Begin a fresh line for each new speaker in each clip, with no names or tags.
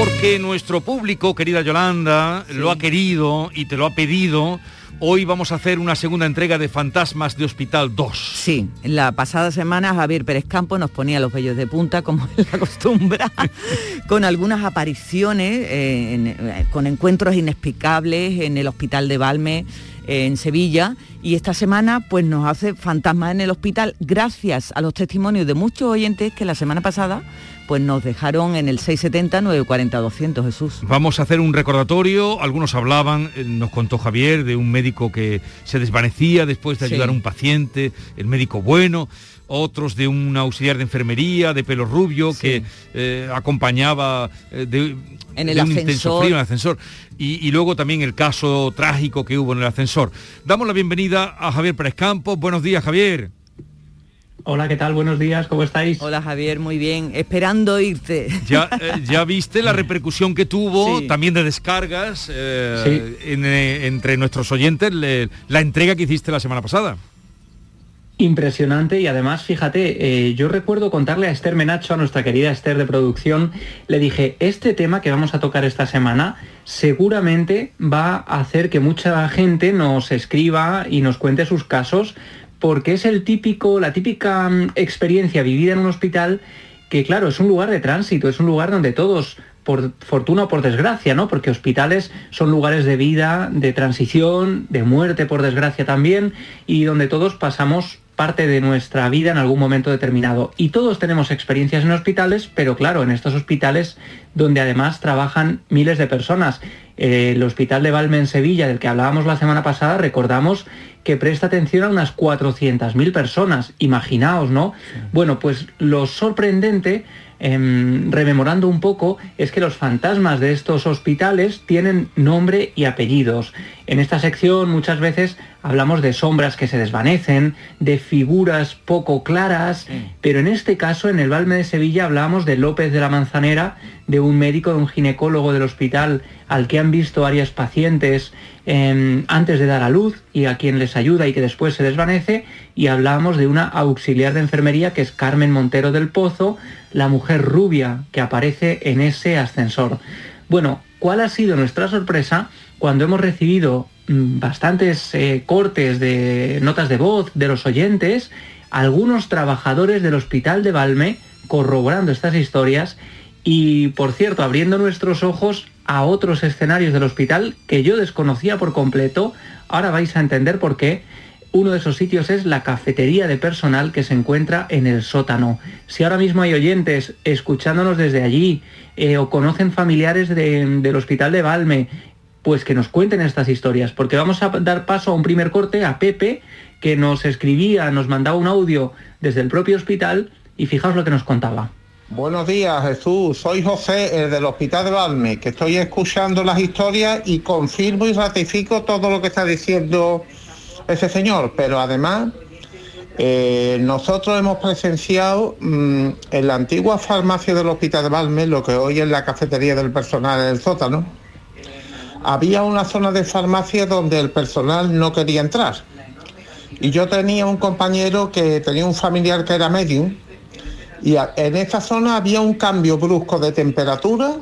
Porque nuestro público, querida Yolanda, lo ha querido y te lo ha pedido. Hoy vamos a hacer una segunda entrega de Fantasmas de Hospital 2.
Sí, la pasada semana Javier Pérez Campo nos ponía los vellos de punta, como es la costumbre, con algunas apariciones, eh, eh, con encuentros inexplicables en el Hospital de Valme, eh, en Sevilla, y esta semana pues nos hace Fantasmas en el Hospital, gracias a los testimonios de muchos oyentes que la semana pasada pues nos dejaron en el 670-940-200, Jesús.
Vamos a hacer un recordatorio, algunos hablaban, eh, nos contó Javier, de un médico que se desvanecía después de ayudar a un paciente, el médico bueno, otros de un auxiliar de enfermería, de pelo rubio, que eh, acompañaba eh, de,
en el
un intenso frío en el ascensor. Y, y, luego también el caso trágico que hubo en el ascensor. Damos la bienvenida a Javier Pérez Campos. Buenos días, Javier.
Hola, ¿qué tal? Buenos días, ¿cómo estáis?
Hola Javier, muy bien, esperando irte.
Ya, eh, ya viste la repercusión que tuvo, también de descargas, eh, eh, entre nuestros oyentes, la entrega que hiciste la semana pasada.
Impresionante y además, fíjate, yo recuerdo contarle a Esther Menacho, a nuestra querida Esther de producción, le dije, este tema que vamos a tocar esta semana seguramente va a hacer que mucha gente nos escriba y nos cuente sus casos porque es el típico, la típica mm, experiencia vivida en un hospital que claro, es un lugar de tránsito, es un lugar donde todos, por fortuna o por desgracia, ¿no? Porque hospitales son lugares de vida, de transición, de muerte por desgracia también, y donde todos pasamos parte de nuestra vida en algún momento determinado. Y todos tenemos experiencias en hospitales, pero claro, en estos hospitales donde además trabajan miles de personas. Eh, el Hospital de Valme en Sevilla, del que hablábamos la semana pasada, recordamos que presta atención a unas 400.000 personas. Imaginaos, ¿no? Bueno, pues lo sorprendente Em, rememorando un poco, es que los fantasmas de estos hospitales tienen nombre y apellidos. En esta sección muchas veces hablamos de sombras que se desvanecen, de figuras poco claras, pero en este caso, en el Balme de Sevilla, hablamos de López de la Manzanera, de un médico, de un ginecólogo del hospital al que han visto varias pacientes em, antes de dar a luz y a quien les ayuda y que después se desvanece, y hablamos de una auxiliar de enfermería que es Carmen Montero del Pozo, la mujer rubia que aparece en ese ascensor. Bueno, ¿cuál ha sido nuestra sorpresa cuando hemos recibido mm, bastantes eh, cortes de notas de voz de los oyentes, algunos trabajadores del hospital de Valme corroborando estas historias y, por cierto, abriendo nuestros ojos a otros escenarios del hospital que yo desconocía por completo. Ahora vais a entender por qué. Uno de esos sitios es la cafetería de personal que se encuentra en el sótano. Si ahora mismo hay oyentes escuchándonos desde allí eh, o conocen familiares del hospital de Valme, pues que nos cuenten estas historias, porque vamos a dar paso a un primer corte a Pepe, que nos escribía, nos mandaba un audio desde el propio hospital y fijaos lo que nos contaba.
Buenos días Jesús, soy José, el del Hospital de Valme, que estoy escuchando las historias y confirmo y ratifico todo lo que está diciendo ese señor, pero además eh, nosotros hemos presenciado mm, en la antigua farmacia del Hospital de Valme, lo que hoy es la cafetería del personal en el sótano, había una zona de farmacia donde el personal no quería entrar. Y yo tenía un compañero que tenía un familiar que era medium y en esa zona había un cambio brusco de temperatura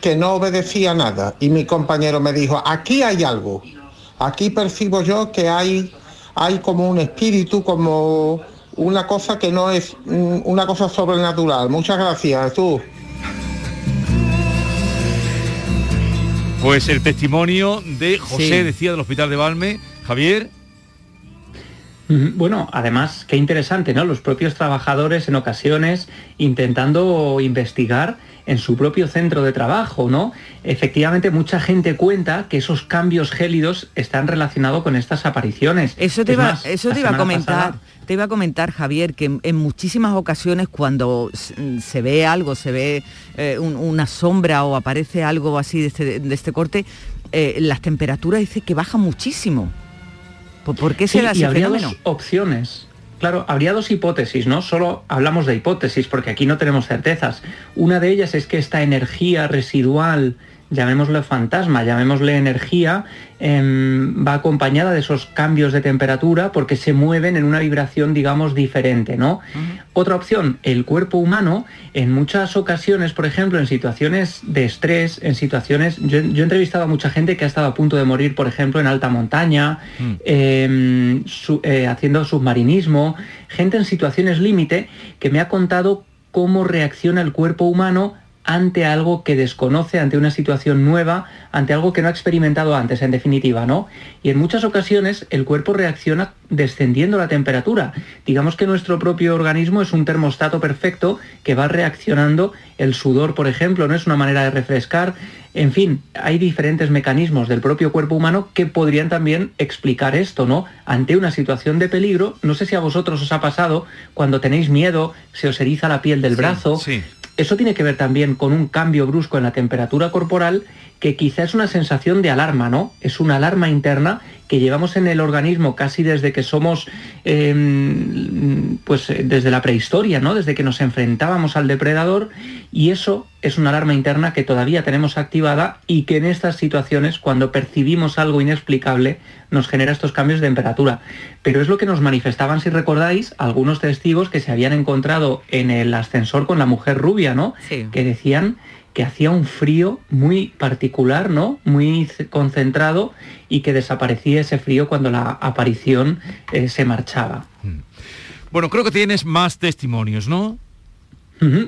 que no obedecía nada. Y mi compañero me dijo, aquí hay algo. Aquí percibo yo que hay, hay como un espíritu, como una cosa que no es mm, una cosa sobrenatural. Muchas gracias, tú.
Pues el testimonio de José, decía, del Hospital de Valme. Javier.
Bueno, además, qué interesante, ¿no? Los propios trabajadores en ocasiones intentando investigar en su propio centro de trabajo, ¿no? Efectivamente, mucha gente cuenta que esos cambios gélidos están relacionados con estas apariciones.
Eso te, iba, eso te iba a comentar. te iba a comentar, Javier, que en, muchísimas ocasiones cuando se ve algo, se ve eh, una sombra o aparece algo así de este, de este corte, eh, las temperaturas dice que bajan muchísimo. ¿Por qué se da ese
habría Dos opciones. Claro, habría dos hipótesis, ¿no? Solo hablamos de hipótesis porque aquí no tenemos certezas. Una de ellas es que esta energía residual llamémosle fantasma, llamémosle energía, em, va acompañada de esos cambios de temperatura porque se mueven en una vibración, digamos, diferente, ¿no? Otra opción, el cuerpo humano, en muchas ocasiones, por ejemplo, en situaciones de estrés, en situaciones... Yo, he entrevistado a mucha gente que ha estado a punto de morir, por ejemplo, en alta montaña, mm. em, eh, haciendo submarinismo, gente en situaciones límite que me ha contado cómo reacciona el cuerpo humano ante algo que desconoce, ante una situación nueva, ante algo que no ha experimentado antes, en definitiva, ¿no? Y en muchas ocasiones el cuerpo reacciona descendiendo la temperatura. Digamos que nuestro propio organismo es un termostato perfecto que va reaccionando. El sudor, por ejemplo, no es una manera de refrescar. En fin, hay diferentes mecanismos del propio cuerpo humano que podrían también explicar esto, ¿no? Ante una situación de peligro, no sé si a vosotros os ha pasado cuando tenéis miedo, se os eriza la piel del brazo. Sí eso tiene que ver también con un cambio brusco en la temperatura corporal que quizá es una sensación de alarma, ¿no? Es una alarma interna que llevamos en el organismo casi desde que somos, em, pues desde la prehistoria, ¿no? Desde que nos enfrentábamos al depredador y eso es una alarma interna que todavía tenemos activada y que en estas situaciones, cuando percibimos algo inexplicable, nos genera estos cambios de temperatura. Pero es lo que nos manifestaban, si recordáis, algunos testigos que se habían encontrado en el ascensor con la mujer rubia, ¿no? Que decían que hacía un frío muy particular, ¿no? Muy concentrado y que desaparecía ese frío cuando la aparición eh, se marchaba. Mm.
Bueno, creo que tienes más testimonios, ¿no?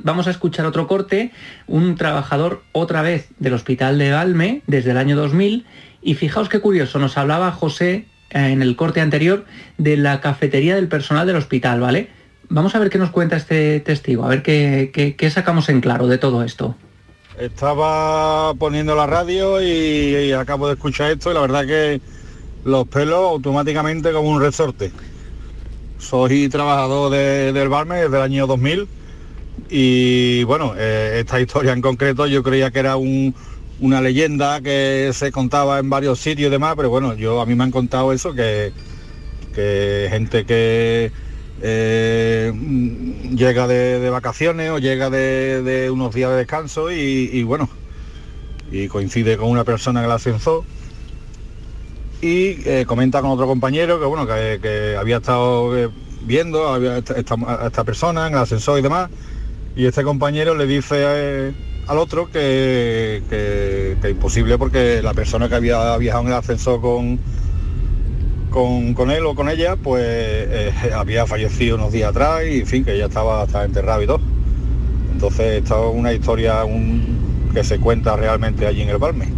Vamos a escuchar otro corte, un trabajador otra vez del Hospital de Valme desde el año 2000 y fijaos qué curioso, nos hablaba José eh, en el corte anterior de la cafetería del personal del hospital, ¿vale? Vamos a ver qué nos cuenta este testigo, a ver qué, qué sacamos en claro de todo esto.
Estaba poniendo la radio y, acabo de escuchar esto y la verdad que los pelos automáticamente como un resorte. Soy trabajador del Barme desde el año 2000 y bueno, eh, esta historia en concreto yo creía que era una leyenda que se contaba en varios sitios y demás, pero bueno, yo a mí me han contado eso, que, que gente que eh, llega de, vacaciones o llega de, unos días de descanso y, bueno, y coincide con una persona en el ascensor y eh, comenta con otro compañero que bueno, que, había estado eh, viendo a esta, persona en el ascensor y demás, y este compañero le dice al otro que, que, que imposible porque la persona que había viajado en el ascensor con con, él o con ella, pues eh, había fallecido unos días atrás y en fin, que ya estaba hasta enterrado y todo. Entonces esta es una historia que se cuenta realmente allí en el Balme.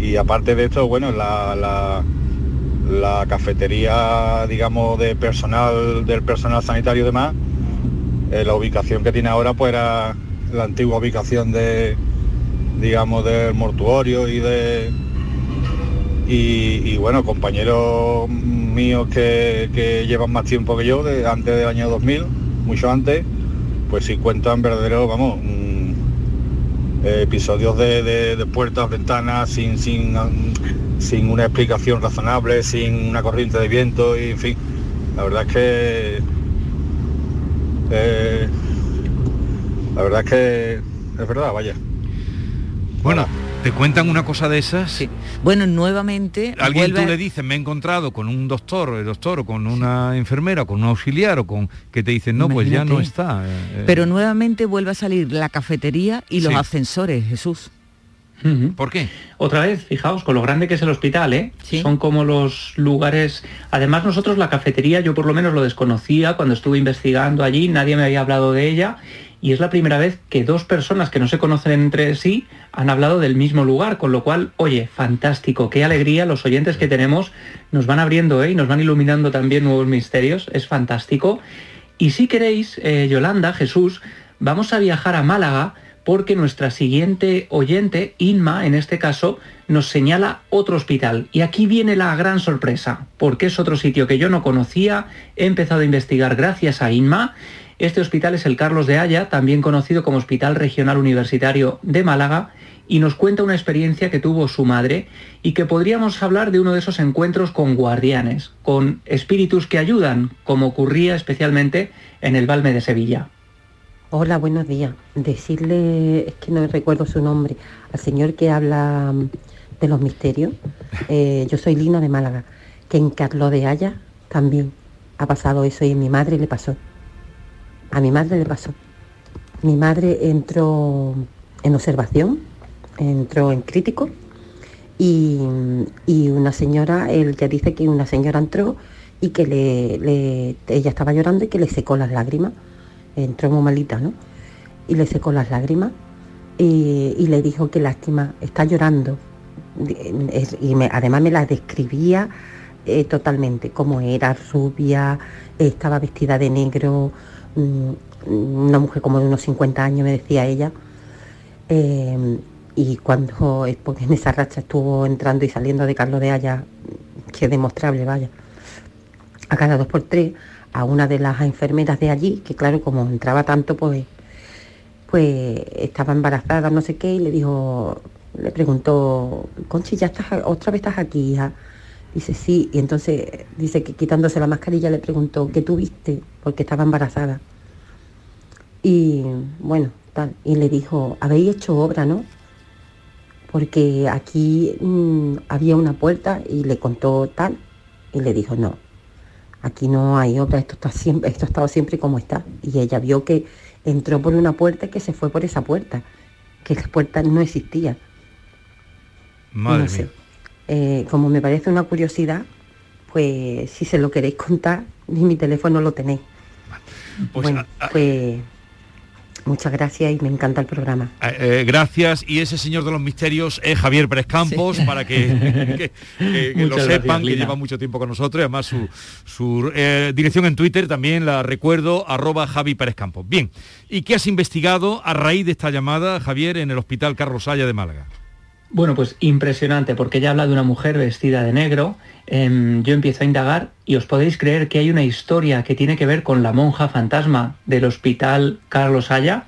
Y aparte de esto, bueno, la, la, cafetería, digamos, de personal, del personal sanitario y demás, eh, la ubicación que tiene ahora pues era la antigua ubicación de, digamos, del mortuorio y de, y, bueno, compañeros míos que, llevan más tiempo que yo, de, antes del año 2000, mucho antes, pues sí cuentan verdaderos, vamos, mm, episodios de, puertas, ventanas, sin, sin, sin una explicación razonable, sin una corriente de viento, y en fin, la verdad es que... Eh, la verdad es que es verdad, vaya.
Bueno. ¿Te cuentan una cosa de esas?
Sí. Bueno, nuevamente...
Alguien tú le dices, me he encontrado con un doctor, el doctor, o con una enfermera, con un auxiliar, o con... que te dicen, no, pues ya no está. Eh,
eh". Pero nuevamente vuelve a salir la cafetería y los ascensores, Jesús.
¿Por qué?
Otra vez, fijaos, con lo grande que es el hospital, ¿eh? Son como los lugares... Además, nosotros la cafetería, yo por lo menos lo desconocía cuando estuve investigando allí, nadie me había hablado de ella y es la primera vez que dos personas que no se conocen entre sí han hablado del mismo lugar, con lo cual, oye, fantástico, qué alegría, los oyentes que tenemos nos van abriendo ¿eh? y nos van iluminando también nuevos misterios, es fantástico. Y si queréis, eh, Yolanda, Jesús, vamos a viajar a Málaga porque nuestra siguiente oyente, Inma, en este caso, nos señala otro hospital. Y aquí viene la gran sorpresa, porque es otro sitio que yo no conocía, he empezado a investigar gracias a Inma. Este hospital es el Carlos de Haya, también conocido como Hospital Regional Universitario de Málaga, y nos cuenta una experiencia que tuvo su madre y que podríamos hablar de uno de esos encuentros con guardianes, con espíritus que ayudan, como ocurría especialmente en el Balme de Sevilla.
Hola, buenos días. Decirle, es que no recuerdo su nombre, al señor que habla de los misterios. Eh, yo soy Lina de Málaga, que en Carlos de Haya también ha pasado eso y a mi madre le pasó. A mi madre le pasó. Mi madre entró en observación, entró en crítico y, una señora, él ya dice que una señora entró y que le, ella estaba llorando y que le secó las lágrimas entró muy malita, ¿no? Y le secó las lágrimas y, le dijo que lástima, está llorando. Y además me la describía eh, totalmente, como era rubia, estaba vestida de negro, una mujer como de unos 50 años, me decía ella. Eh, y cuando en esa racha estuvo entrando y saliendo de Carlos de Haya, que demostrable, vaya, a cada dos por tres, a una de las enfermeras de allí, que claro, como entraba tanto, pues, pues estaba embarazada, no sé qué, y le dijo, le preguntó, Conchi, ¿ya estás, otra vez estás aquí? Dice, sí, y entonces dice que quitándose la mascarilla le preguntó, ¿qué tuviste? Porque estaba embarazada. Y bueno, tal, y le dijo, habéis hecho obra, ¿no? Porque aquí mm, había una puerta y le contó tal, y le dijo, no, aquí no hay obra, esto, está siempre, esto ha estado siempre como está. Y ella vio que entró por una puerta y que se fue por esa puerta, que esa puerta no existía.
Madre no sé.
Eh, como me parece una curiosidad, pues si se lo queréis contar, ni mi teléfono lo tenéis. Pues, bueno, pues Muchas gracias y me encanta el programa.
Eh, eh, gracias. Y ese señor de los misterios es Javier Pérez Campos, para que, lo sepan, que lleva mucho tiempo con nosotros. Además su, eh, dirección en Twitter también la recuerdo, arroba Javi Pérez Campos. Bien, ¿y qué has investigado a raíz de esta llamada, Javier, en el Hospital Carlos Haya de Málaga?
Bueno, pues impresionante, porque ella habla de una mujer vestida de negro. Em, yo empiezo a indagar y os podéis creer que hay una historia que tiene que ver con la monja fantasma del hospital Carlos Haya.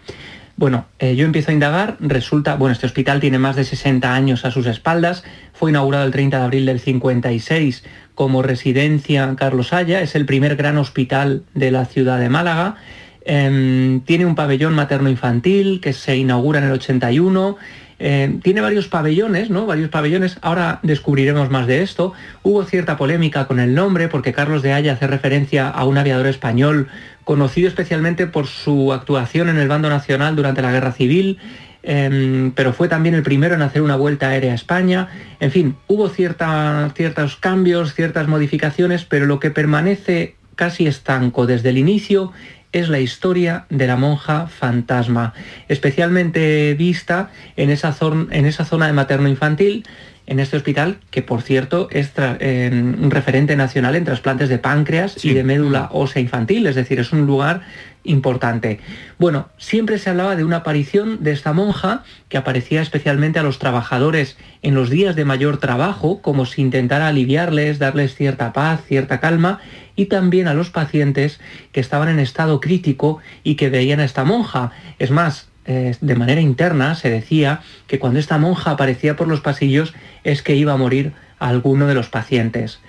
Bueno, eh, yo empiezo a indagar, resulta, bueno, este hospital tiene más de 60 años a sus espaldas, fue inaugurado el 30 de abril del 56 como residencia Carlos Haya, es el primer gran hospital de la ciudad de Málaga, em, tiene un pabellón materno-infantil que se inaugura en el 81, eh, tiene varios pabellones, ¿no? Varios pabellones. Ahora descubriremos más de esto. Hubo cierta polémica con el nombre porque Carlos de Haya hace referencia a un aviador español conocido especialmente por su actuación en el bando nacional durante la Guerra Civil. Em, pero fue también el primero en hacer una vuelta aérea a España. En fin, hubo ciertos cambios, ciertas modificaciones, pero lo que permanece casi estanco desde el inicio es la historia de la monja fantasma, especialmente vista en esa, zona, de materno infantil, en este hospital, que por cierto es un referente nacional en trasplantes de páncreas y de médula ósea infantil, es decir, es un lugar importante. Bueno, siempre se hablaba de una aparición de esta monja que aparecía especialmente a los trabajadores en los días de mayor trabajo, como si intentara aliviarles, darles cierta paz, cierta calma, y también a los pacientes que estaban en estado crítico y que veían a esta monja. Es más, eh, de manera interna se decía que cuando esta monja aparecía por los pasillos es que iba a morir alguno de los pacientes.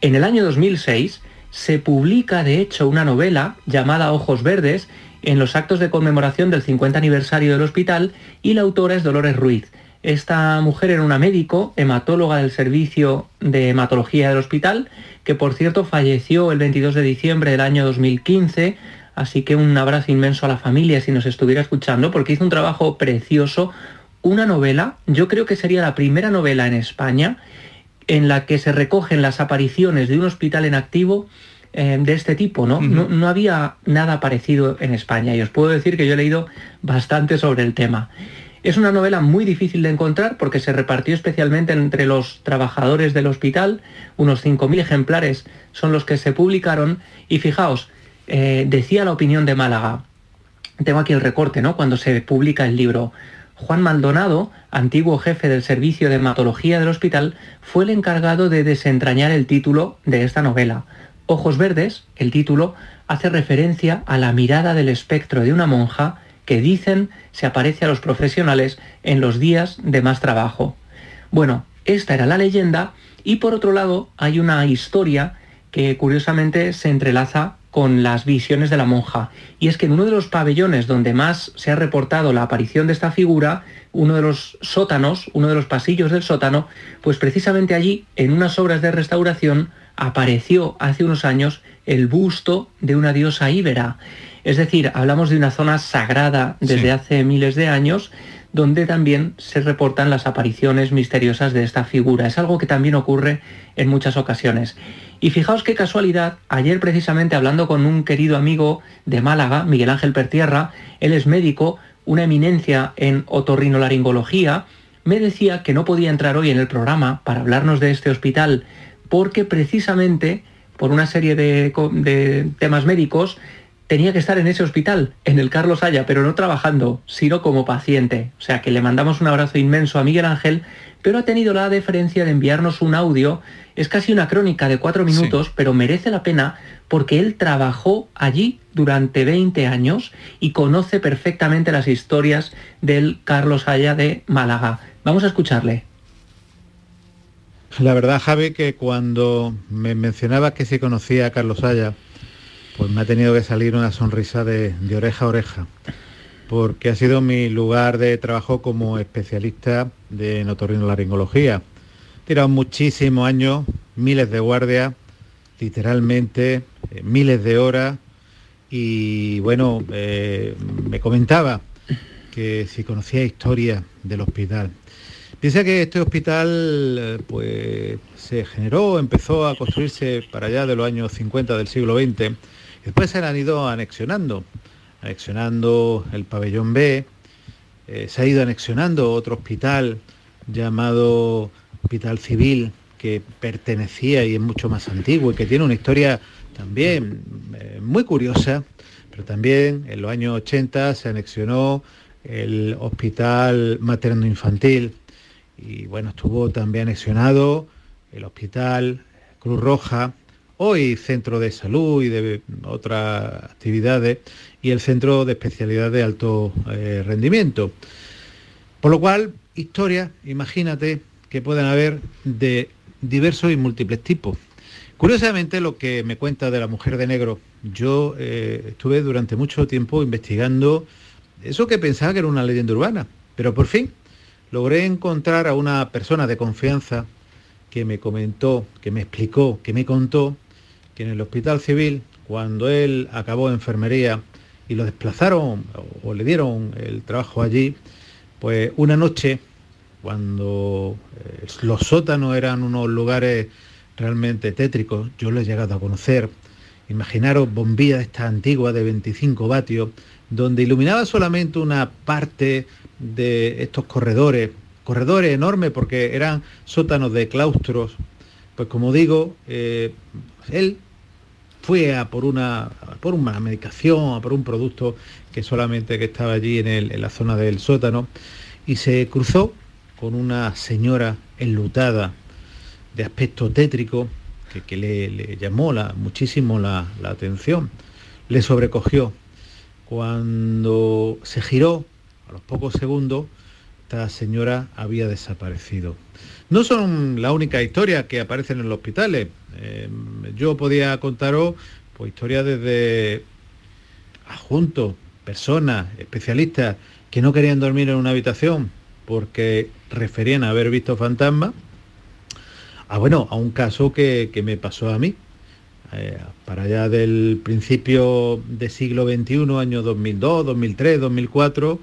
En el año 2006 se publica de hecho una novela llamada Ojos Verdes en los actos de conmemoración del 50 aniversario del hospital y la autora es Dolores Ruiz. Esta mujer era una médico, hematóloga del servicio de hematología del hospital, que por cierto falleció el 22 de diciembre del año 2015, así que un abrazo inmenso a la familia si nos estuviera escuchando, porque hizo un trabajo precioso, una novela, yo creo que sería la primera novela en España en la que se recogen las apariciones de un hospital en activo eh, de este tipo, ¿no? ¿no? ¿no? había nada parecido en España y os puedo decir que yo he leído bastante sobre el tema. Es una novela muy difícil de encontrar porque se repartió especialmente entre los trabajadores del hospital, unos 5.000 ejemplares son los que se publicaron y fijaos, eh, decía la opinión de Málaga, tengo aquí el recorte, ¿no? Cuando se publica el libro. Juan Maldonado, antiguo jefe del servicio de hematología del hospital, fue el encargado de desentrañar el título de esta novela. Ojos Verdes, el título, hace referencia a la mirada del espectro de una monja que dicen se aparece a los profesionales en los días de más trabajo. Bueno, esta era la leyenda y por otro lado hay una historia que curiosamente se entrelaza con las visiones de la monja. Y es que en uno de los pabellones donde más se ha reportado la aparición de esta figura, uno de los sótanos, uno de los pasillos del sótano, pues precisamente allí, en unas obras de restauración, apareció hace unos años el busto de una diosa íbera. Es decir, hablamos de una zona sagrada desde hace miles de años, donde también se reportan las apariciones misteriosas de esta figura. Es algo que también ocurre en muchas ocasiones. Y fijaos qué casualidad, ayer precisamente hablando con un querido amigo de Málaga, Miguel Ángel Pertierra, él es médico, una eminencia en otorrinolaringología, me decía que no podía entrar hoy en el programa para hablarnos de este hospital porque precisamente por una serie de, temas médicos tenía que estar en ese hospital, en el Carlos Haya, pero no trabajando, sino como paciente. O sea que le mandamos un abrazo inmenso a Miguel Ángel, pero ha tenido la deferencia de enviarnos un audio. Es casi una crónica de cuatro minutos, pero merece la pena porque él trabajó allí durante 20 años y conoce perfectamente las historias del Carlos Haya de Málaga. Vamos a escucharle.
La verdad, Javi, que cuando me mencionabas que se conocía a Carlos Haya, pues me ha tenido que salir una sonrisa de, oreja a oreja, porque ha sido mi lugar de trabajo como especialista de notorrinolaringología. He tirado muchísimos años, miles de guardias, literalmente, eh, miles de horas, y bueno, eh, me comentaba que si conocía historia del hospital. Piensa que este hospital eh, pues, se generó, empezó a construirse para allá de los años 50 del siglo XX. Después se han ido anexionando, anexionando el pabellón B, eh, se ha ido anexionando otro hospital llamado Hospital Civil, que pertenecía y es mucho más antiguo y que tiene una historia también eh, muy curiosa, pero también en los años 80 se anexionó el Hospital Materno Infantil, y bueno, estuvo también anexionado el hospital Cruz Roja, hoy centro de salud y de otras actividades, y el centro de especialidad de alto eh, rendimiento. Por lo cual, historias, imagínate, que pueden haber de diversos y múltiples tipos. Curiosamente, lo que me cuenta de la mujer de negro, yo eh, estuve durante mucho tiempo investigando eso que pensaba que era una leyenda urbana, pero por fin logré encontrar a una persona de confianza que me comentó, que me explicó, que me contó que en el hospital civil, cuando él acabó enfermería y lo desplazaron o, le dieron el trabajo allí, pues una noche, cuando eh, los sótanos eran unos lugares realmente tétricos, yo lo he llegado a conocer, imaginaros bombillas esta antigua de 25 vatios, donde iluminaba solamente una parte de estos corredores, corredores enormes porque eran sótanos de claustros, pues como digo, eh, él fue a por una, por una medicación, a por un producto que solamente que estaba allí en, la zona del sótano y se cruzó con una señora enlutada de aspecto tétrico que, le, llamó la, muchísimo la atención, le sobrecogió. Cuando se giró a los pocos segundos, esta señora había desaparecido. No son la única historia que aparecen en los hospitales. Eh, yo podía contaros pues, historias desde adjuntos, personas, especialistas que no querían dormir en una habitación porque referían a haber visto fantasmas, a bueno, a un caso que, que me pasó a mí. Eh, para allá del principio del siglo XXI, año 2002, 2003, 2004,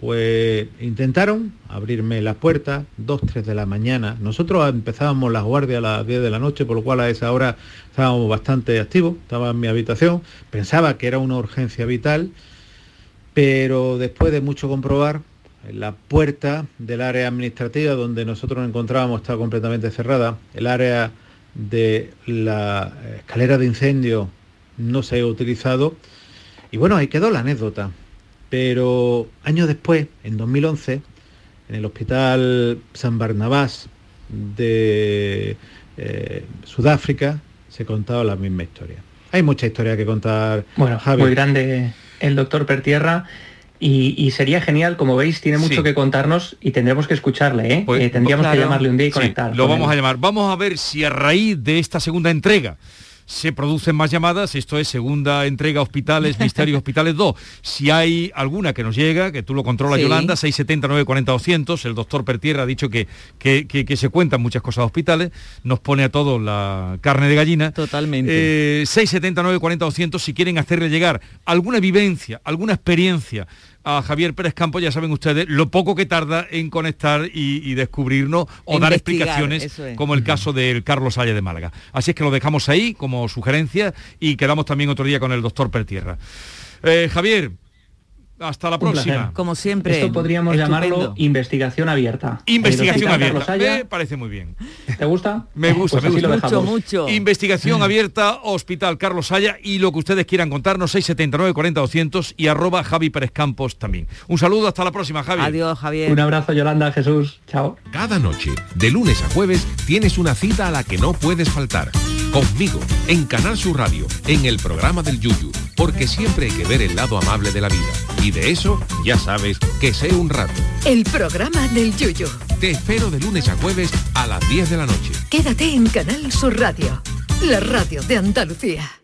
pues intentaron abrirme la puerta, 2, 3 de la mañana. Nosotros empezábamos las guardias a las 10 de la noche, por lo cual a esa hora estábamos bastante activos, estaba en mi habitación, pensaba que era una urgencia vital, pero después de mucho comprobar, la puerta del área administrativa donde nosotros nos encontrábamos estaba completamente cerrada, el área de la escalera de incendio no se ha utilizado, y bueno, ahí quedó la anécdota Pero años después, en 2011, en el Hospital San Barnabás de eh, Sudáfrica, se contaba la misma historia. Hay mucha historia que contar.
Bueno,
Javi.
muy grande el doctor Pertierra. Y, y sería genial, como veis, tiene mucho
Sí.
que contarnos y tendremos que escucharle, ¿eh?
Pues,
Eh, tendríamos
claro.
que llamarle un día y
Sí,
conectar.
lo
con
vamos
él.
a llamar. Vamos a ver si a raíz de esta segunda entrega se producen más llamadas, esto es segunda entrega Hospitales, Misterios Hospitales 2. Si hay alguna que nos llega, que tú lo controlas,
Sí.
Yolanda, 670 940 200, el doctor Pertierra ha dicho que, que, que- que se cuentan muchas cosas de hospitales, nos pone a todos la carne de gallina.
Totalmente.
Eh, 670 940 200, si quieren hacerle llegar alguna vivencia, alguna experiencia a Javier Pérez Campos, ya saben ustedes lo poco que tarda en conectar y, y descubrirnos o dar explicaciones
es.
como el caso del Carlos Haya de Málaga. Así es que lo dejamos ahí como sugerencia y quedamos también otro día con el doctor Pertierra. Eh, Javier, hasta la
Un placer.
próxima.
Como siempre.
Esto podríamos
estupendo.
llamarlo investigación abierta.
Investigación abierta.
Carlos Haya,
Me parece muy bien.
¿Te gusta?
Me gusta,
Pues
me
así
gusta.
lo
Mucho, mucho.
Investigación abierta, Hospital Carlos Saya y lo que ustedes quieran contarnos, 679 40 200 y arroba Javi Pérez Campos también. Un saludo, hasta la próxima, Javi.
Adiós, Javier.
Un abrazo, Yolanda, Jesús. Chao.
Cada noche, de lunes a jueves, tienes una cita a la que no puedes faltar. Conmigo, en Canal Sur Radio, en el programa del Yuyu, porque siempre hay que ver el lado amable de la vida. Y de eso, ya sabes, que sé un rato.
El programa del Yuyo.
Te espero de lunes a jueves a las 10 de la noche.
Quédate en Canal Sur Radio, la radio de Andalucía.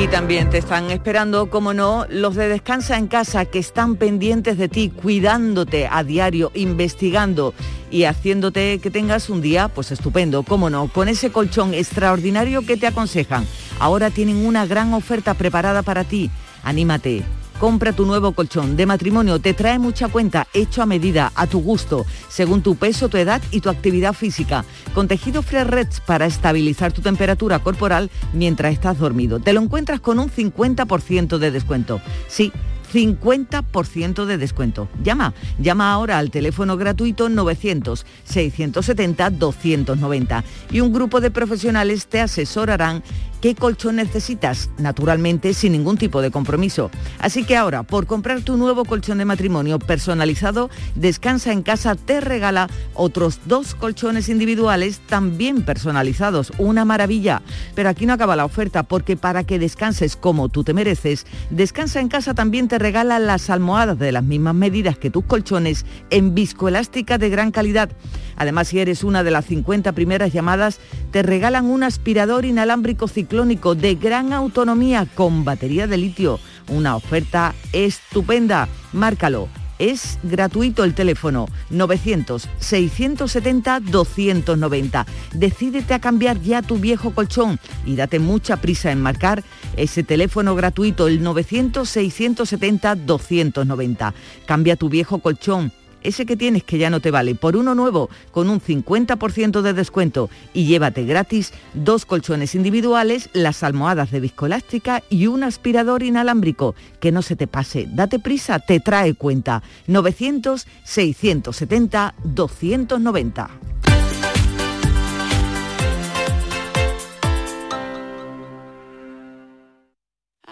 Y también te están esperando, como no, los de Descansa en Casa que están pendientes de ti, cuidándote a diario, investigando y haciéndote que tengas un día pues estupendo, como no, con ese colchón extraordinario que te aconsejan. Ahora tienen una gran oferta preparada para ti. Anímate. Compra tu nuevo colchón de matrimonio, te trae mucha cuenta, hecho a medida, a tu gusto, según tu peso, tu edad y tu actividad física, con tejido Fresh para estabilizar tu temperatura corporal mientras estás dormido. Te lo encuentras con un 50% de descuento. Sí, 50% de descuento. Llama, llama ahora al teléfono gratuito 900-670-290 y un grupo de profesionales te asesorarán qué colchón necesitas, naturalmente sin ningún tipo de compromiso. Así que ahora, por comprar tu nuevo colchón de matrimonio personalizado, Descansa en casa te regala otros dos colchones individuales también personalizados. Una maravilla. Pero aquí no acaba la oferta porque para que descanses como tú te mereces, Descansa en casa también te regala las almohadas de las mismas medidas que tus colchones en viscoelástica de gran calidad. Además, si eres una de las 50 primeras llamadas, te regalan un aspirador inalámbrico ciclónico de gran autonomía con batería de litio. Una oferta estupenda. Márcalo. Es gratuito el teléfono 900-670-290. Decídete a cambiar ya tu viejo colchón y date mucha prisa en marcar ese teléfono gratuito, el 900-670-290. Cambia tu viejo colchón ese que tienes que ya no te vale, por uno nuevo con un 50% de descuento y llévate gratis dos colchones individuales, las almohadas de viscoelástica y un aspirador inalámbrico. Que no se te pase, date prisa, te trae cuenta. 900-670-290.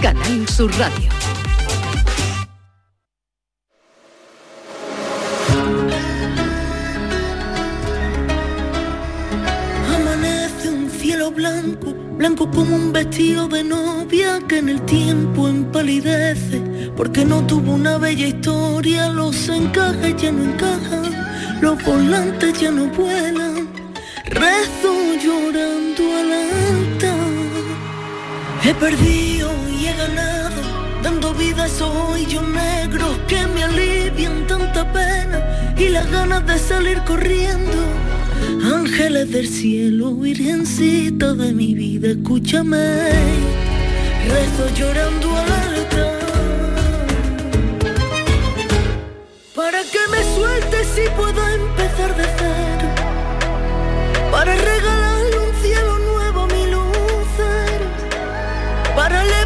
Canal Sur Radio.
Amanece un cielo blanco, blanco como un vestido de novia que en el tiempo empalidece, porque no tuvo una bella historia, los encajes ya no encajan, los volantes ya no vuelan, rezo llorando al altar. He perdido y he ganado, dando vida a esos hoyos negros que me alivian tanta pena y las ganas de salir corriendo. Ángeles del cielo, virgencita de mi vida, escúchame. Rezo llorando al altar. Para que me sueltes y pueda empezar de cero. Para regalarle Para levantarme y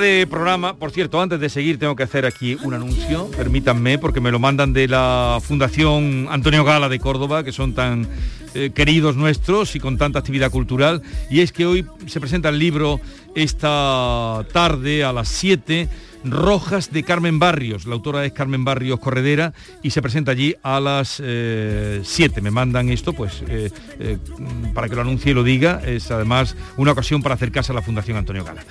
de
programa, por cierto, antes de seguir tengo que hacer aquí un anuncio, permítanme, porque me lo mandan de la Fundación Antonio Gala de Córdoba, que son tan eh, queridos nuestros y con tanta actividad cultural, y es que hoy se presenta el libro esta tarde a las 7. Rojas de Carmen Barrios, la autora es Carmen Barrios Corredera y se presenta allí a las 7. Me mandan esto pues eh, eh, para que lo anuncie y lo diga. Es además una ocasión para acercarse a la Fundación Antonio Gala.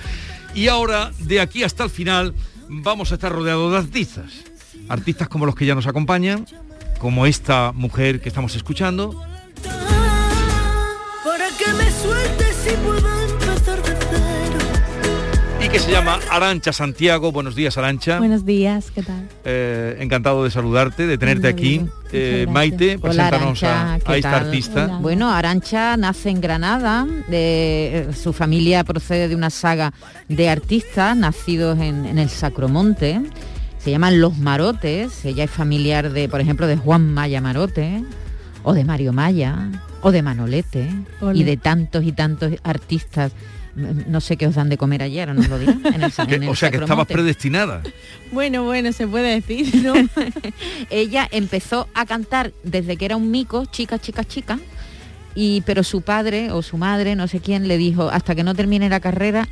Y ahora, de aquí hasta el final, vamos a estar rodeados de artistas. Artistas como los que ya nos acompañan, como esta mujer que estamos escuchando.
Que
se llama Arancha Santiago. Buenos días, Arancha.
Buenos días, ¿qué tal?
Eh, encantado de saludarte, de tenerte aquí. Eh, Maite,
Hola,
preséntanos a,
Arantxa,
a
¿qué
esta artista.
Bueno, Arancha nace en Granada, de, eh, su familia procede de una saga de artistas nacidos en, en el Sacromonte, se llaman Los Marotes, ella es familiar de, por ejemplo, de Juan Maya Marote, o de Mario Maya, o de Manolete,
Ole.
y de tantos y tantos artistas. No sé qué os dan de comer ayer, ¿o nos lo dirán? En el, sa-
Que-
en el
o sea que estabas predestinada.
Bueno, bueno, se puede decir, ¿no?
ella empezó a cantar desde que era un mico, chica, chica, chica, y pero su padre o su madre, no sé quién, le dijo, hasta que no termine la carrera,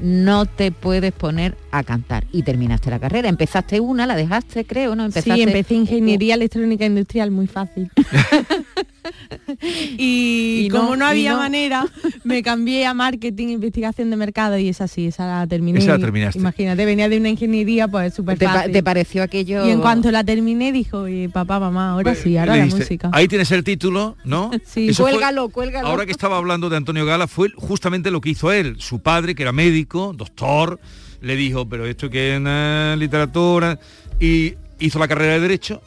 no te puedes poner a cantar. Y terminaste la carrera. Empezaste una, la dejaste, creo, ¿no? Empezaste
Sí, empecé ingeniería electrónica industrial, muy fácil. y,
Y
como no
y
había
no.
manera, me cambié a marketing, investigación de mercado y esa sí, esa la terminé.
Esa la
Y,
terminaste.
Imagínate, venía de una ingeniería, pues súper
¿Te, pa-
fácil.
te pareció aquello?
Y en cuanto la terminé, dijo, "Oye, papá, mamá, ahora sí, ahora la música.
Ahí tienes el título, ¿no?
Sí.
Eso fue-
Cuélgalo, cuélgalo.
ahora que estaba hablando de Antonio Gala, fue justamente lo que hizo él. Su padre, que era médico, doctor, le dijo, pero esto que es una literatura, y hizo la carrera de Derecho,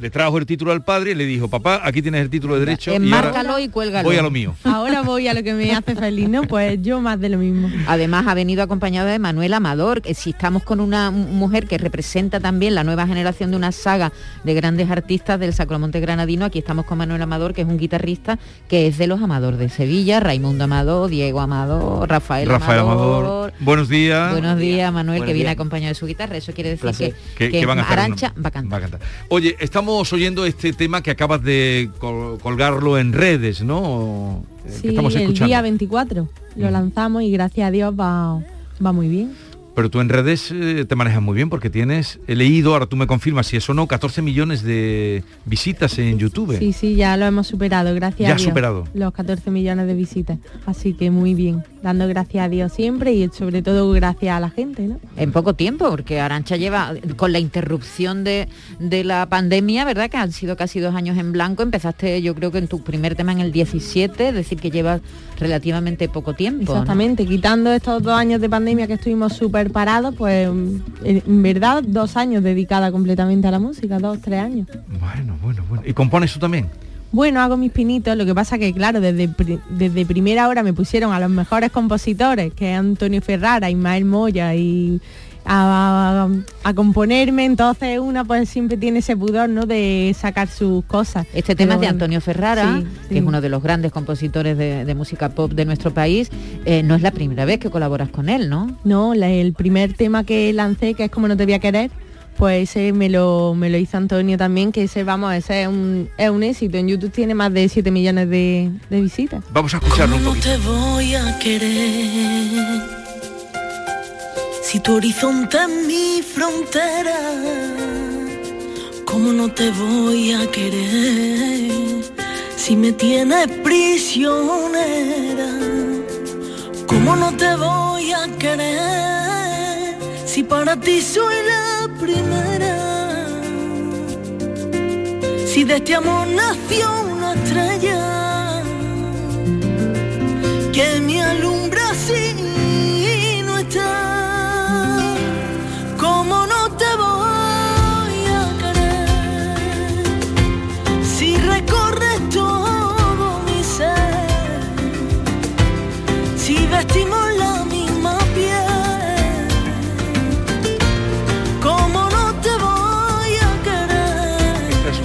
le trajo el título al padre y le dijo, papá, aquí tienes el título de Derecho y
Enmárcalo y cuélgalo.
voy a lo mío.
Ahora voy a lo que me hace feliz, ¿no? Pues yo más de lo mismo.
Además ha venido acompañado de Manuel Amador, que si estamos con una mujer que representa también la nueva generación de una saga de grandes artistas del Sacromonte Granadino, aquí estamos con Manuel Amador, que es un guitarrista que es de los Amador de Sevilla, Raimundo Amador, Diego Amador, Rafael,
Rafael
Amador.
Amador, buenos días.
Buenos días, Manuel,
Buenos
que viene acompañado de su guitarra. Eso quiere decir
Placer.
que,
Que- que van a hacer
Arancha
una-
va a cantar.
Va a cantar. Oye, estamos oyendo este tema que acabas de col- colgarlo en redes, ¿no? Eh,
Sí,
estamos
el
escuchando.
día 24 lo lanzamos y gracias a Dios va, va muy bien.
Pero tú en redes eh, te manejas muy bien porque tienes, he leído, ahora tú me confirmas si eso no, 14 millones de visitas en YouTube.
Sí, sí, ya lo hemos superado, gracias
Ya
a Dios.
superado.
Los 14 millones de visitas. Así que muy bien, dando gracias a Dios siempre y sobre todo gracias a la gente, ¿no?
En poco tiempo, porque Arancha lleva, con la interrupción de, de la pandemia, ¿verdad? Que han sido casi dos años en blanco. Empezaste, yo creo que en tu primer tema en el 17, es decir, que llevas relativamente poco tiempo. ¿no?
Exactamente, quitando estos dos años de pandemia que estuvimos súper parados, pues en verdad dos años dedicada completamente a la música, dos, tres años.
Bueno, bueno, bueno. ¿Y compones tú también?
Bueno, hago mis pinitos, lo que pasa que claro, desde, desde primera hora me pusieron a los mejores compositores, que es Antonio Ferrara, Ismael Moya y a, a- a componerme, entonces una pues siempre tiene ese pudor, ¿no? De sacar sus cosas.
Este tema
Pero
es de Antonio Ferrara,
sí,
que
sí.
es uno de los grandes compositores de, de música pop de nuestro país. Eh, no es la primera vez que colaboras con él, ¿no?
No, la- el primer tema que lancé, que es Como no te voy a querer, pues ese me lo, me lo hizo Antonio también, que ese, vamos, ese es un, es un éxito. En YouTube tiene más de 7 millones de, de visitas.
Vamos a escucharlo un
No te voy a querer si tu horizonte es mi frontera. ¿Cómo no te voy a querer si me tienes prisionera? ¿Cómo no te voy a querer si para ti soy la primera? Si de este amor nació una estrella que me alumbra si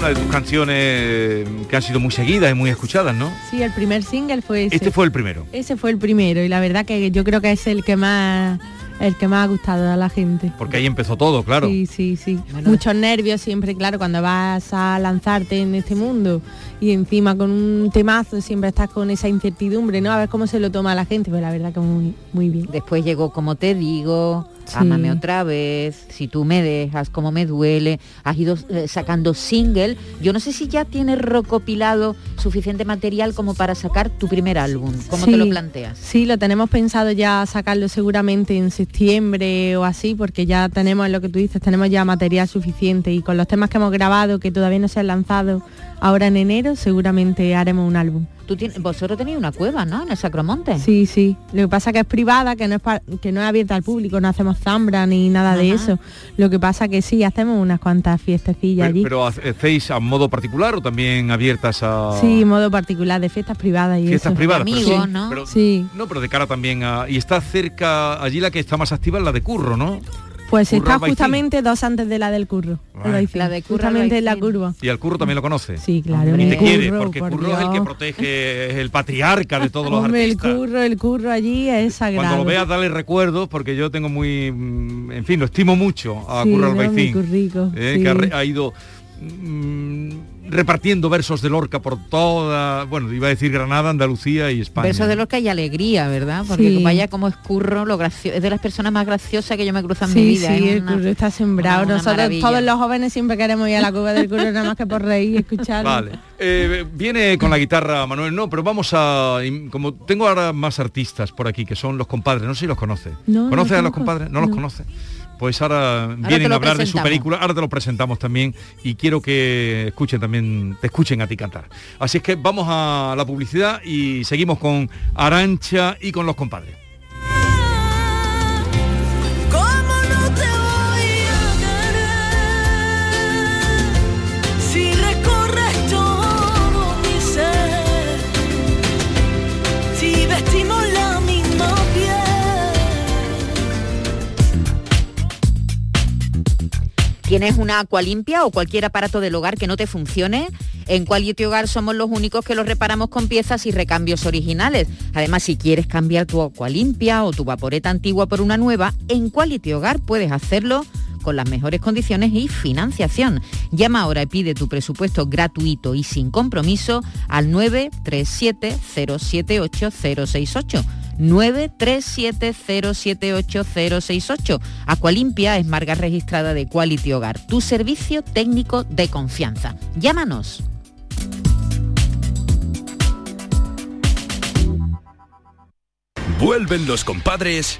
una de tus canciones que han sido muy seguidas y muy escuchadas, ¿no?
Sí, el primer single fue ese.
Este fue el primero.
Ese fue el primero y la verdad que yo creo que es el que más el que más ha gustado a la gente.
Porque ahí empezó todo, claro.
Sí, sí, sí. Muchos nervios siempre, claro, cuando vas a lanzarte en este mundo y encima con un temazo siempre estás con esa incertidumbre, ¿no? A ver cómo se lo toma la gente, pues la verdad que muy, muy bien.
Después llegó Como te digo,
Sí.
Otra vez, Si tú me dejas, Como me duele. Has ido eh, sacando single. Yo no sé si ya tienes recopilado suficiente material como para sacar tu primer álbum. ¿Cómo te lo planteas?
Sí, lo tenemos pensado ya sacarlo seguramente en septiembre o así, porque ya tenemos lo que tú dices, tenemos ya material suficiente y con los temas que hemos grabado que todavía no se han lanzado ahora en enero, seguramente haremos un álbum.
Tú tienes- vosotros tenéis una cueva, ¿no? En el Sacromonte.
Sí, sí. Lo que pasa que es privada, que no es pa- que no es abierta al público, no hacemos zambra ni nada de eso. Lo que pasa que sí, hacemos unas cuantas fiestecillas
Pero,
allí.
pero hacéis a modo particular o también abiertas a
Sí, modo particular, de fiestas privadas y
fiestas
eso.
privadas? pero
Amigos,
sí,
¿no?
pero-
Sí.
no, pero de cara también a... Y está cerca, allí la que está más activa es la de Curro, ¿no?
Pues
Curro
está justamente dos antes de la del curro.
La de Curro
justamente en la curva.
Y al Curro también lo conoce.
Sí, claro.
Y
mi
te quiere,
curro,
porque
por
Curro es el que protege, es el patriarca de todos los
Hombre, el
artistas.
curro, el curro allí es sagrado.
Cuando lo veas dale recuerdos porque yo tengo muy mm, en fin lo estimo mucho a
Sí,
Curro Albaicín eh,
sí.
que ha ido mm, repartiendo versos de Lorca por toda, bueno, iba a decir Granada, Andalucía y España.
Versos de Lorca y alegría, ¿verdad? Porque
Sí.
vaya como escurro, lo gracioso, es de las personas más graciosas que yo me cruzo en mi vida.
sí,
es
el
una-
curro está sembrado.
una
Nosotros,
maravilla.
todos los jóvenes siempre queremos ir a la cueva del curro nada más que por reír y escucharlo.
Vale. Eh, viene con la guitarra Manuel, no, pero vamos a... Como tengo ahora más artistas por aquí, que son los compadres, no sé si los conoce.
No,
¿Conoce
no
a los
conozco.
compadres? No, los
No.
conoce. Pues ahora, vienen a hablar de su película, ahora te lo presentamos también y quiero que escuchen también, te escuchen a ti cantar. Así es que vamos a la publicidad y seguimos con Arancha y con los compadres.
¿Tienes una agua limpia o cualquier aparato del hogar que no te funcione? En Quality Hogar somos los únicos que los reparamos con piezas y recambios originales. Además, si quieres cambiar tu agua limpia o tu vaporeta antigua por una nueva, en Quality Hogar puedes hacerlo con las mejores condiciones y financiación. Llama ahora y pide tu presupuesto gratuito y sin compromiso al 937 078 068. 937078068. Acualimpia es marca registrada de Quality Hogar, tu servicio técnico de confianza. Llámanos.
Vuelven los compadres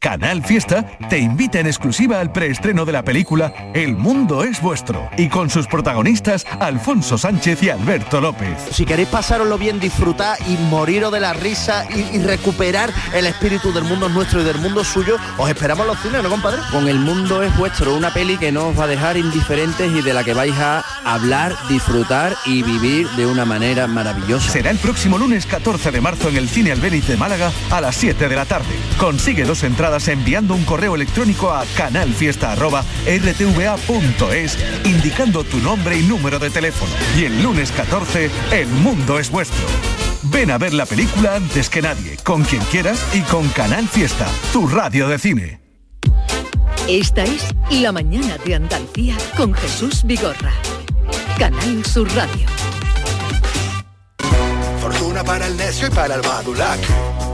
Canal Fiesta te invita en exclusiva al preestreno de la película El mundo es vuestro y con sus protagonistas Alfonso Sánchez y Alberto López.
Si queréis pasároslo bien, disfrutar y moriros de la risa y, y recuperar el espíritu del mundo nuestro y del mundo suyo, os esperamos en los cines, ¿no, compadre?
Con El Mundo es Vuestro, una peli que no os va a dejar indiferentes y de la que vais a hablar, disfrutar y vivir de una manera maravillosa.
Será el próximo lunes 14 de marzo en el Cine Albéniz de Málaga a las 7 de la tarde. Consigue dos entradas enviando un correo electrónico a canalfiesta.rtva.es indicando tu nombre y número de teléfono. Y el lunes 14, el mundo es vuestro. Ven a ver la película antes que nadie, con quien quieras y con Canal Fiesta, tu radio de cine.
Esta es La Mañana de Andalucía con Jesús Vigorra. Canal Sur Radio.
Fortuna para el necio y para el badulaque.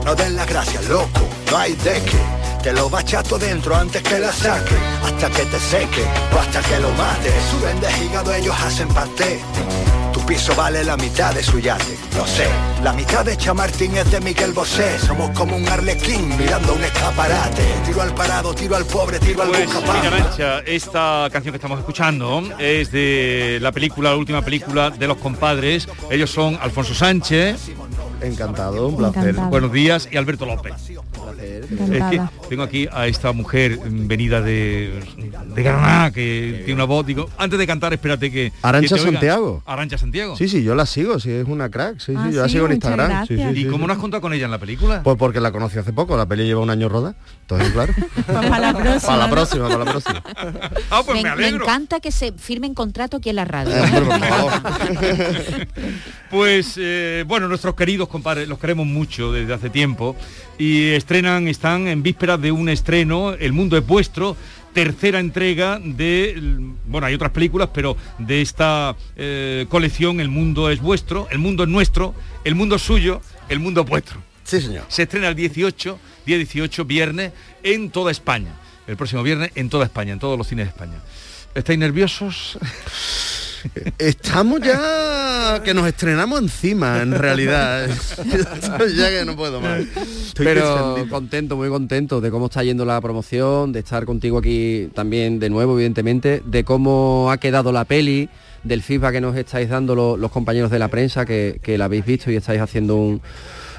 No den las gracias, loco, no hay de qué. Te lo va chato dentro antes que la saque. Hasta que te seque o hasta que lo mate. Suben de hígado, ellos hacen paté. Tu piso vale la mitad de su yate. No sé, la mitad de Chamartín es de Miguel Bosé. Somos como un arlequín mirando un escaparate. Tiro al parado, tiro al pobre, tiro al
Pues mira, Arancha, esta canción que estamos escuchando es de la película, la última película de los compadres. Ellos son Alfonso Sánchez.
Encantado, un placer.
Buenos días y Alberto López. Es que tengo aquí a esta mujer venida de, de Granada, que tiene una voz, digo, antes de cantar, espérate que...
Arancha
que.
Santiago.
Arancha Santiago.
Sí, sí, yo la sigo, sí, es una crack, sí, sí,
Ah,
yo la
sí,
sigo en Instagram. Sí,
gracias.
sí,
¿Y
sí,
cómo
sí.
no has contado con ella en la película?
Pues porque la conocí hace poco, la peli lleva un año roda, entonces claro.
para la próxima.
Para la próxima, para la próxima.
Ah, pues
me,
me
me
alegro.
encanta que se firmen contrato aquí en la radio.
Eh, hombre, por favor.
Pues eh, bueno, nuestros queridos compadres, los queremos mucho desde hace tiempo y estrenan, están en vísperas de un estreno, El Mundo es Vuestro, tercera entrega de, bueno, hay otras películas, pero de esta eh, colección El Mundo es Vuestro, El Mundo es Nuestro, El Mundo es Suyo, El Mundo es Vuestro.
Sí, señor.
Se estrena el 18, día 18, viernes, en toda España. El próximo viernes en toda España, en todos los cines de España. ¿Estáis nerviosos?
Estamos ya que nos estrenamos encima, en realidad. Ya que no puedo más. Estoy
Pero
descendido.
contento, muy contento de cómo está yendo la promoción, de estar contigo aquí también de nuevo, evidentemente, de cómo ha quedado la peli, del feedback que nos estáis dando lo- los, compañeros de la prensa, que, que la habéis visto y estáis haciendo un,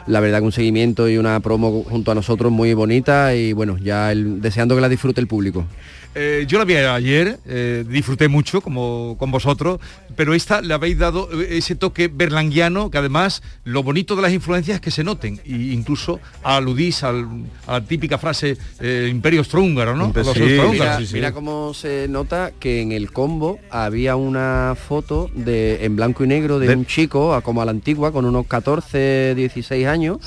la verdad que un seguimiento y una promo junto a nosotros muy bonita y bueno, ya el- deseando que la disfrute el público.
Eh, yo la vi ayer, eh, disfruté mucho como con vosotros, pero esta le habéis dado eh, ese toque berlanguiano que además lo bonito de las influencias es que se noten, e incluso aludís al- a la típica frase eh, imperio austrohúngaro, ¿no?
Mira, mira cómo se nota que en el combo había una foto de en blanco y negro de,
De-
un chico a- como a la antigua con unos 14, 16 años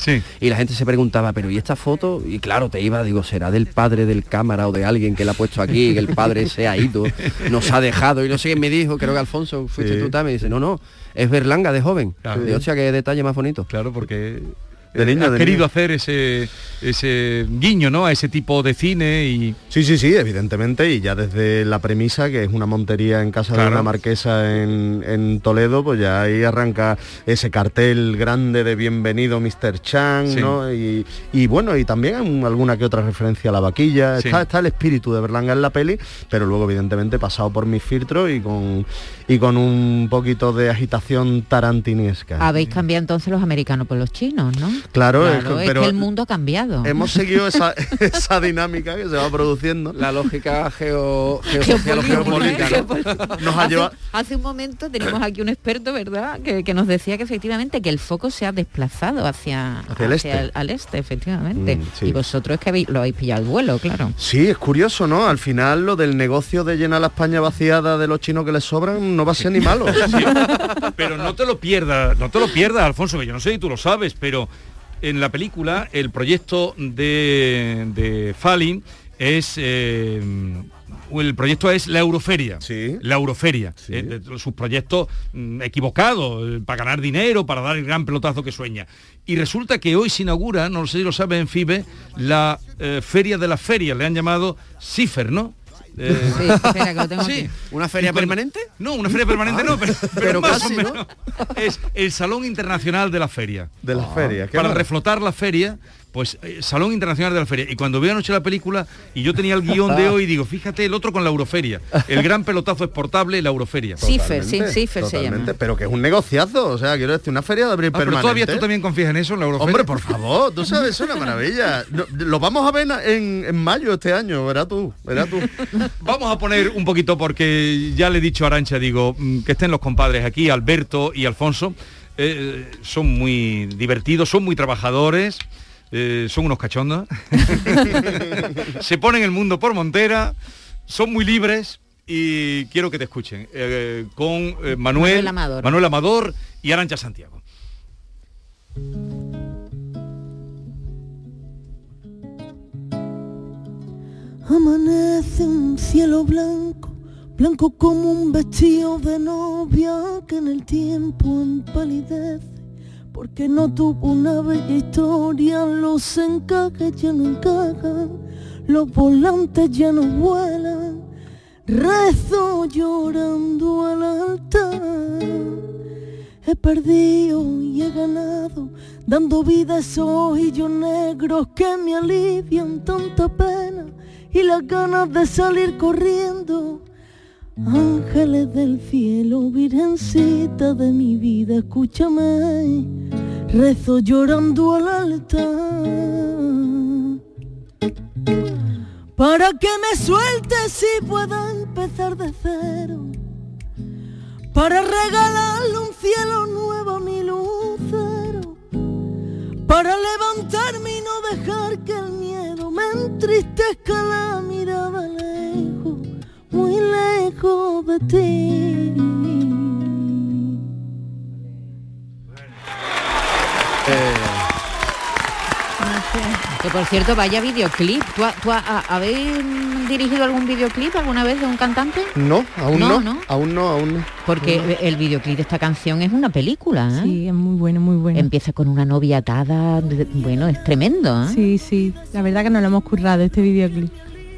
y la gente se preguntaba, pero ¿y esta foto? Y claro, te iba, digo, será del padre del cámara o de alguien que la ha puesto aquí, que el padre se ha ido, nos ha dejado y no sé quién me dijo, creo que Alfonso fuiste
Sí.
tú también, y dice, no, no, es Berlanga de joven.
Claro.
De hostia, qué detalle más bonito.
Claro, porque
De niño,
has
de
querido
niño.
hacer ese, ese guiño, ¿no? A ese tipo de cine y...
Sí, sí, sí, evidentemente, y ya desde la premisa, que es una montería en casa de una marquesa en, en Toledo, pues ya ahí arranca ese cartel grande de bienvenido Mr. Chang,
Sí.
¿no? Y, y bueno, y también un- alguna que otra referencia a la vaquilla.
Sí.
Está, está el espíritu de Berlanga en la peli, pero luego evidentemente pasado por mis filtros y con, y con un poquito de agitación tarantinesca.
Habéis cambiado entonces los americanos por los chinos, ¿no?
Claro, es
Claro,
que-
es
pero
que el mundo ha cambiado.
hemos seguido esa, esa dinámica que se va produciendo.
La lógica geo,
geopolítica,
geopolítica, ¿no? Nos ha
hace,
llevado...
hace un momento tenemos aquí un experto, ¿verdad? Que, que nos decía que efectivamente que el foco se ha desplazado hacia,
Hacia el este.
al, al este, efectivamente.
Mm, sí.
Y vosotros es que habéis- lo habéis pillado al vuelo, claro.
Sí, es curioso, ¿no? Al final lo del negocio de llenar la España vaciada de los chinos que les sobran no va a ser ni malo.
Pero no te lo pierdas, no te lo pierdas, Alfonso, que yo no sé si tú lo sabes, pero en la película el proyecto de, de es eh, el proyecto es la Euroferia. La Euroferia. Eh, de- sus proyectos mm, equivocados, eh, para ganar dinero, para dar el gran pelotazo que sueña. Y resulta que hoy se inaugura, no sé si lo saben en FIBE, la eh, Feria de las Ferias, le han llamado CIFER, ¿no? Eh,
Sí, espera, que lo tengo
sí.
aquí.
¿Una feria permanente?
No, una feria permanente no, pero, pero
pero
más
casi,
o
¿no?
menos. Es el Salón Internacional de la Feria.
De las ferias. qué
Para reflotar la feria, pues eh, Salón Internacional de la Feria. Y cuando veo anoche la película y yo tenía el guion de hoy, digo, fíjate, el otro con la Euroferia. El gran pelotazo exportable, la Euroferia.
Cifer, sí, Cifer se llama.
totalmente, Pero que es un negociazo, o sea, quiero decir, una feria de abril
Ah, pero
permanente.
todavía tú también confías en eso, en la Euroferia.
Hombre, por favor, tú sabes, es una maravilla. No, lo vamos a ver en, en mayo este año, verás tú, verás tú.
Vamos a poner un poquito porque ya le he dicho a Arancha, digo, mm, que estén los compadres aquí, Alberto y Alfonso. eh, son muy divertidos, son muy trabajadores, eh, son unos cachondos. Se ponen el mundo por montera, son muy libres y quiero que te escuchen eh, con eh, Manuel,
Manuel Amador.
Manuel Amador y Arancha Santiago.
Amanece un cielo blanco, blanco como un vestido de novia que en el tiempo empalidece, porque no tuvo una bella historia, los encajes ya no encajan, los volantes ya no vuelan, rezo llorando al altar. He perdido y he ganado, dando vida a esos ojillos negros que me alivian tanta pena y las ganas de salir corriendo. Ángeles del cielo, virgencita de mi vida, escúchame, rezo llorando al altar. para que me sueltes y pueda empezar de cero, para regalarle un cielo nuevo a mi lucero, para levantarme y no dejar que el miedo me entristezca la
cierto, vaya videoclip. ¿Tú, tú ha- ha- habéis dirigido algún videoclip alguna vez de un cantante?
No, aún
No,
no,
¿no?
aún no, aún no.
Porque el videoclip de esta canción es una película, ¿eh?
Sí, es muy bueno, muy bueno.
Empieza con una novia atada, bueno, es tremendo, ¿eh?
Sí, sí. La verdad que nos lo hemos currado este videoclip.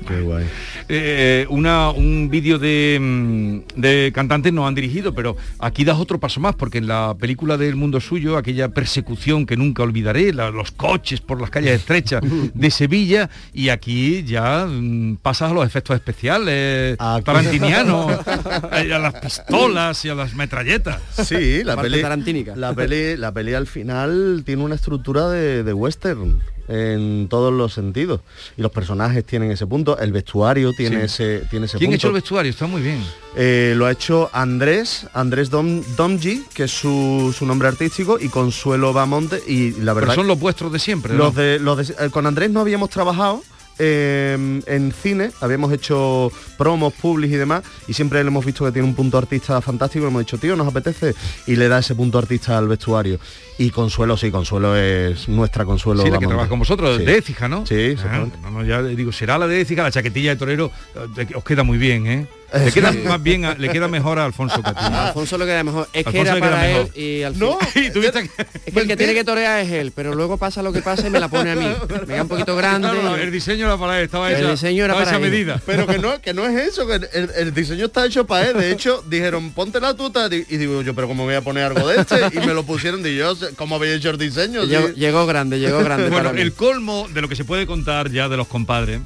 Qué guay.
Eh, una, un vídeo de, mm, de cantantes nos han dirigido, pero aquí das otro paso más, porque en la película del mundo suyo, aquella persecución que nunca olvidaré, la- los coches por las calles estrechas de Sevilla, y aquí ya mm, pasas a los efectos especiales tarantinianos, eh, a las pistolas y a las metralletas.
Sí, la
Parte
peli,
tarantínica.
la peli, la peli al final tiene una estructura de, de western en todos los sentidos y los personajes tienen ese punto, el vestuario tiene
Sí.
ese tiene ese
¿Quién ha
punto.
hecho el vestuario? Está muy bien.
Eh, lo ha hecho Andrés, Andrés Dom, Domji, que es su, su nombre artístico, y Consuelo Bamonte, y la verdad...
Pero son los vuestros de siempre, ¿no?
Los de, los de- eh, con Andrés no habíamos trabajado eh, en cine, habíamos hecho promos, publis y demás, y siempre le hemos visto que tiene un punto artista fantástico, y hemos dicho, tío, nos apetece, y le da ese punto artista al vestuario. Y Consuelo, sí, Consuelo es nuestra Consuelo.
Sí, la que trabaja con vosotros,
Sí.
de Écija, ¿no?
Sí,
Ah, no, no, ya digo, será la de Écija, la chaquetilla de torero, eh, os queda muy bien, ¿eh? Le
Sí.
queda más bien, a- le queda mejor a Alfonso que a
Alfonso lo queda mejor. Es que
Alfonso
era
le queda
para él
mejor.
y al
No,
Y tuviste que-
Es que el que tiene que torear es él, pero luego pasa lo que pasa y me la pone a mí. Me queda un poquito grande.
Claro, el diseño era para él, estaba
El diseño era para
hecha
él.
medida.
Pero que no, que no es eso, que el, el diseño está hecho para él. De hecho, dijeron, ponte la tuta. Y digo yo, pero ¿cómo voy a poner algo de este? Y me lo pusieron y yo, ¿cómo habéis hecho el diseño?
Llegó,
Sí.
llegó grande, llegó grande.
Bueno,
para mí.
el colmo de lo que se puede contar ya de los compadres,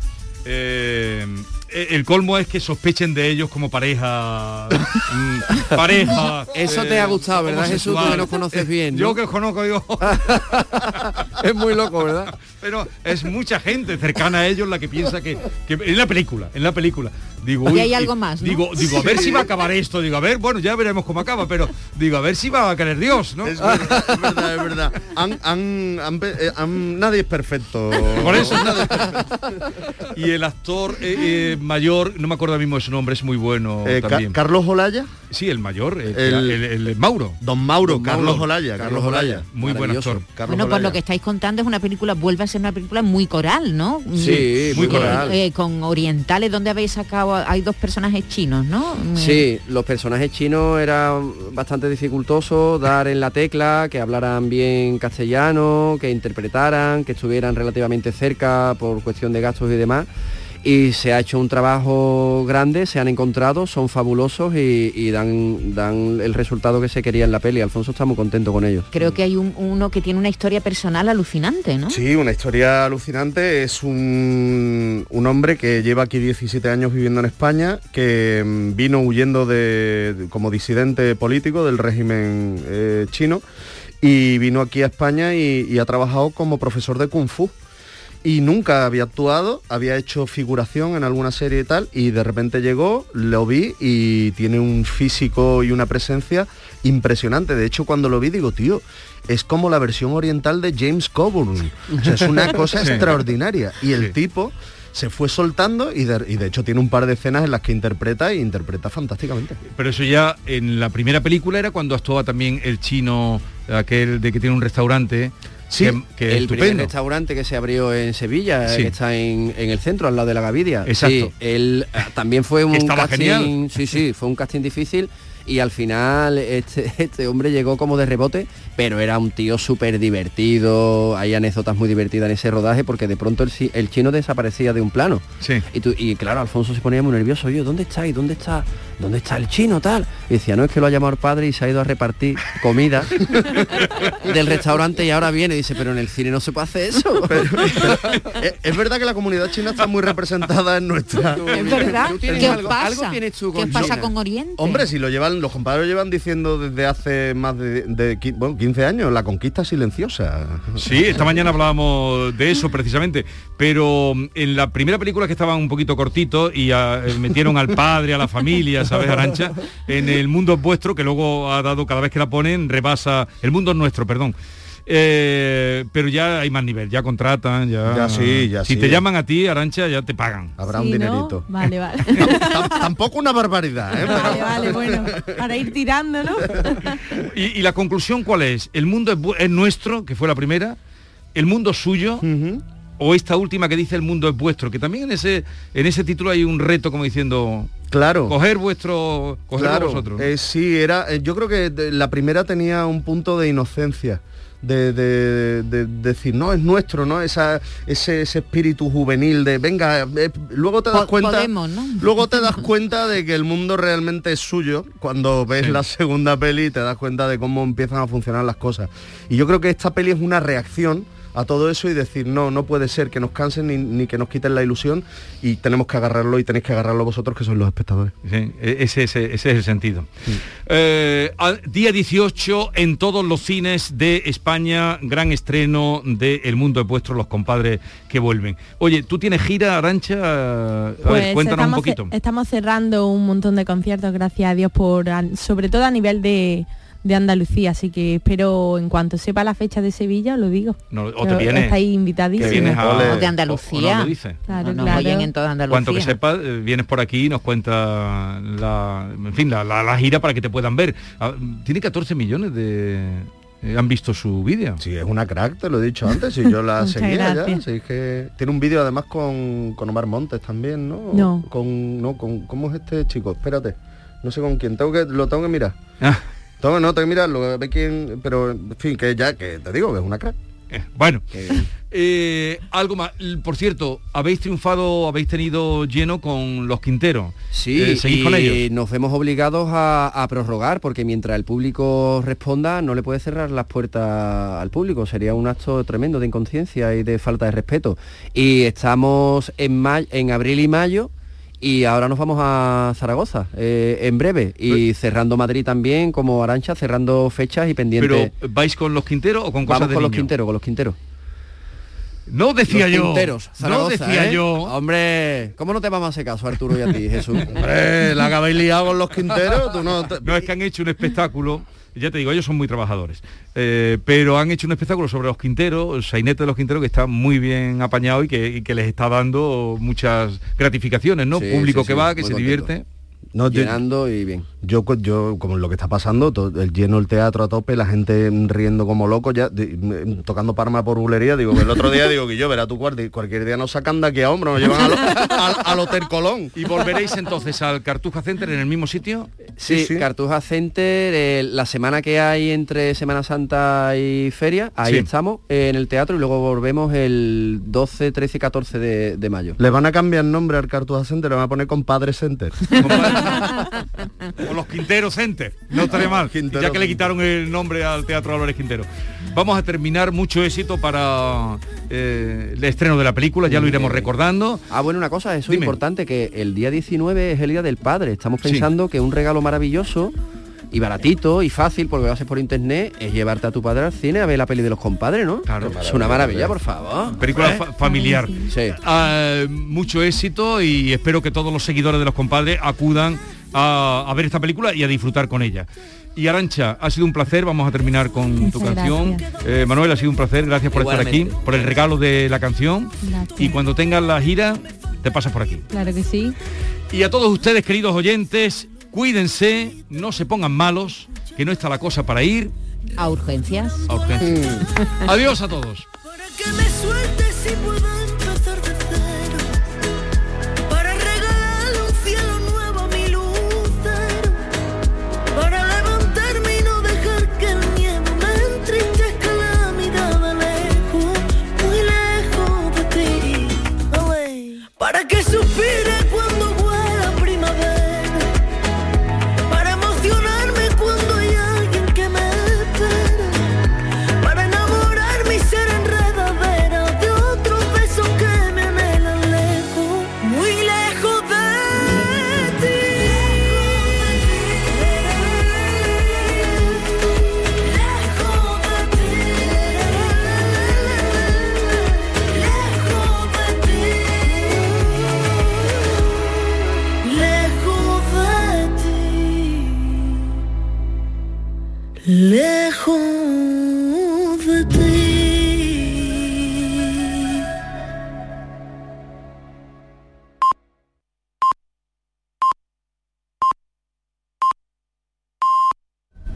eh, el colmo es que sospechen de ellos como pareja, mm, pareja.
Eso te ha gustado, ¿verdad, Jesús? Tú que nos conoces bien,
Yo
¿no?
que os conozco, digo,
es muy loco, ¿verdad?
Pero es mucha gente cercana a ellos la que piensa que, que en la película, en la película. Digo,
Y hay algo más, ¿no?
Digo, digo, a ver si va a acabar esto. Digo, a ver, bueno, ya veremos cómo acaba, pero digo, a ver si va a querer Dios, ¿no?
Es verdad, es verdad, es verdad. Han- han- han pe- eh, han- nadie es perfecto.
Por eso.
Nadie es perfecto.
Y el actor eh, eh, mayor, no me acuerdo mismo de su nombre, es muy bueno
Eh, Ca-
también.
Carlos Olaya.
sí, el mayor, el,
El-
el- el Mauro.
Don Mauro,
Don
Carlos
Mauro.
Olaya. Carlos Olaya.
Muy buen actor.
Carlos
bueno, por
Olaya.
lo que estáis contando es una película, vuelve a ser una película muy coral, ¿no?
Sí, muy
Eh,
coral.
eh, con orientales, donde habéis sacado, hay dos personajes chinos, ¿no? Mm,
Sí, los personajes chinos eran bastante dificultosos, dar en la tecla, que hablaran bien castellano, que interpretaran, que estuvieran relativamente cerca por cuestión de gastos y demás. Y se ha hecho un trabajo grande, se han encontrado, son fabulosos y, y dan, dan el resultado que se quería en la peli. Alfonso está muy contento con ellos.
Creo que hay un- uno que tiene una historia personal alucinante, ¿no?
Sí, una historia alucinante. Es un, un hombre que lleva aquí 17 años viviendo en España, que mm, vino huyendo de, de- como disidente político del régimen eh, chino y vino aquí a España y, y ha trabajado como profesor de kung fu. Y nunca había actuado, había hecho figuración en alguna serie y tal, y de repente llegó, lo vi y tiene un físico y una presencia impresionante. De hecho, cuando lo vi digo, tío, es como la versión oriental de James Coburn. O sea, es una cosa
Sí.
extraordinaria. Y el tipo se fue soltando y de, y de hecho tiene un par de escenas en las que interpreta y interpreta fantásticamente.
Pero eso ya en la primera película era cuando actuaba también el chino, aquel de que tiene un restaurante.
Sí,
que, que
el primer
estupendo.
restaurante que se abrió en Sevilla,
Sí.
que está en, en el centro, al lado de la Gavidia.
Exacto.
Sí, él eh, también fue un
estaba
casting,
genial.
sí, sí, fue un casting difícil y al final este, este hombre llegó como de rebote, pero era un tío súper divertido, hay anécdotas muy divertidas en ese rodaje porque de pronto el, el chino desaparecía de un plano.
Sí.
Y, tú- y claro, Alfonso se ponía muy nervioso, yo, ¿dónde estáis? ¿Dónde está ¿dónde está el chino tal? Y decía, no es que lo ha llamado el padre y se ha ido a repartir comida del restaurante y ahora viene y dice, pero en el cine no se puede hacer eso.
es, es verdad que la comunidad china está muy representada en nuestra...
Es verdad. ¿Qué
algo-
pasa?
algo tienes tú
¿Qué
con
os pasa
China.
con Oriente?
Hombre, si lo llevan, los compadres lo llevan diciendo desde hace más de, bueno, 15 años, la conquista silenciosa.
Sí, esta mañana hablábamos de eso precisamente, pero en la primera película que estaban un poquito cortitos y eh, metieron al padre, a la familia, ¿sabes, Arancha? En el mundo es vuestro, que luego ha dado, cada vez que la ponen, rebasa, el mundo es nuestro, perdón. Eh, pero ya hay más nivel, ya contratan, ya...
Ya sí, ya
Si
sí.
te llaman a ti, Arancha, ya te pagan.
Habrá
Sí,
un
¿no?
dinerito.
Vale, vale.
Tam- Tampoco una barbaridad, ¿eh?
Vale, vale, bueno, para ir tirando, ¿no?
¿Y, y la conclusión cuál es? ¿El mundo es, nuestro, que fue la primera? ¿El mundo suyo? ¿O esta última que dice el mundo es vuestro? Que también en ese, en ese título hay un reto como diciendo...
Claro.
Coger vuestro... Coger
Claro,
vosotros.
eh, sí, era. eh, yo creo que de- la primera tenía un punto de inocencia. De, de- de- de decir, no, es nuestro, ¿no? Esa, ese, ese espíritu juvenil de, venga, eh, luego te das
Po-
cuenta.
podemos, ¿no?
Luego te das cuenta de que el mundo realmente es suyo cuando ves la segunda peli te das cuenta de cómo empiezan a funcionar las cosas. Y yo creo que esta peli es una reacción a todo eso y decir, no, no puede ser que nos cansen ni, ni que nos quiten la ilusión y tenemos que agarrarlo y tenéis que agarrarlo vosotros que sois los espectadores.
Sí, e- ese, ese- ese es el sentido. Eh, día 18 en todos los cines de España, gran estreno de El Mundo es Vuestro, los compadres que vuelven. Oye, ¿tú tienes gira, Arancha? A ver,
Pues
cuéntanos un poquito.
estamos cerrando un montón de conciertos, gracias a Dios, por sobre todo a nivel de, de Andalucía, así que espero en cuanto sepa la fecha de Sevilla, os lo digo.
No, o te
Pero
vienes-
Estáis invitadísimos.
que vienes a-
O de
o- o
Andalucía.
no dices.
Claro,
nos
claro.
oyen en toda Andalucía.
Cuanto que sepas, eh, vienes por aquí y nos cuenta la, en fin, la, la- la gira para que te puedan ver. Ah, Tiene 14 millones de... eh, han visto su vídeo.
Sí, es una crack, te lo he dicho antes, y yo la seguía ya.
gracias.
sí, es que tiene un vídeo además con, con Omar Montes también, ¿no?
No.
Con, no, con, ¿cómo es este chico? Espérate. No sé con quién. Tengo que, lo tengo que mirar.
Ah.
Tengo, no, tengo que mirarlo, a ver quién. Pero, en fin, que ya, que te digo, que es una crack.
Eh, bueno, eh, algo más. Por cierto, habéis triunfado, habéis tenido lleno con los Quinteros.
Sí,
Eh, ¿Seguís
y
con ellos?
nos vemos obligados a, a prorrogar porque mientras el público responda no le puede cerrar las puertas al público. Sería un acto tremendo de inconsciencia y de falta de respeto. Y estamos en, ma- en abril y mayo y ahora nos vamos a Zaragoza eh, en breve y cerrando Madrid también como Arancha, cerrando fechas y pendientes.
Pero, ¿vais con los Quinteros o con cosas
Vamos
de
con los? Quinteros, con los Quinteros.
No decía
Los
yo.
Quinteros,
no
Zaragoza,
decía
¿eh?
yo.
Hombre, ¿cómo no te vamos a hacer caso, Arturo y a ti, Jesús?
Hombre, la que habéis liado con los Quinteros, tú no... te-
No es que han hecho un espectáculo. Ya te digo, ellos son muy trabajadores. Eh, pero han hecho un espectáculo sobre los Quinteros, el sainete de los Quinteros, que está muy bien apañado y que, y que les está dando muchas gratificaciones, ¿no?
Sí,
Público
sí,
que
sí,
va, que se
contento.
divierte.
No,
Llenando y bien.
Yo, yo, como lo que está pasando, to- el lleno el teatro a tope, la gente riendo como loco, ya de- tocando parma por bulería, digo, que el otro día digo que yo, verá tu cuarto, cualquier día nos sacan de aquí a hombro, nos llevan al, al- al Hotel Colón.
¿Y volveréis entonces al Cartuja Center en el mismo sitio?
Sí, Cartuja Center, eh, la semana que hay entre Semana Santa y Feria, ahí
Sí.
estamos eh, en el teatro y luego volvemos el 12, 13 y 14 de, de mayo.
Le van a cambiar nombre al Cartuja Center, le van a poner Compadre Center.
los Quintero Center. No estaría mal.
Quintero
ya que le quitaron el nombre al Teatro Dolores Quintero. Vamos a terminar. Mucho éxito para eh, el estreno de la película. Ya lo iremos recordando.
Ah, bueno, una cosa, eso es
Dime.
importante, que el día 19 es el Día del Padre. Estamos
Sí.
pensando que un regalo maravilloso y baratito y fácil, porque lo haces por internet, es llevarte a tu padre al cine a ver la peli de los compadres, ¿no?
Claro.
Es una maravilla, por favor.
Película
¿Eh?
fa- familiar.
Sí.
Ah, mucho éxito y espero que todos los seguidores de los compadres acudan a, a ver esta película y a disfrutar con ella. Y Arancha, ha sido un placer, vamos a terminar con tu canción. Eh, Manuel, ha sido un placer, gracias por estar aquí, por el regalo de la canción.
Gracias.
Y cuando tengas la gira, te pasas por aquí.
Claro que sí.
Y a todos ustedes, queridos oyentes, cuídense, no se pongan malos, que no está la cosa para ir
A urgencias.
a urgencias. Adiós a todos.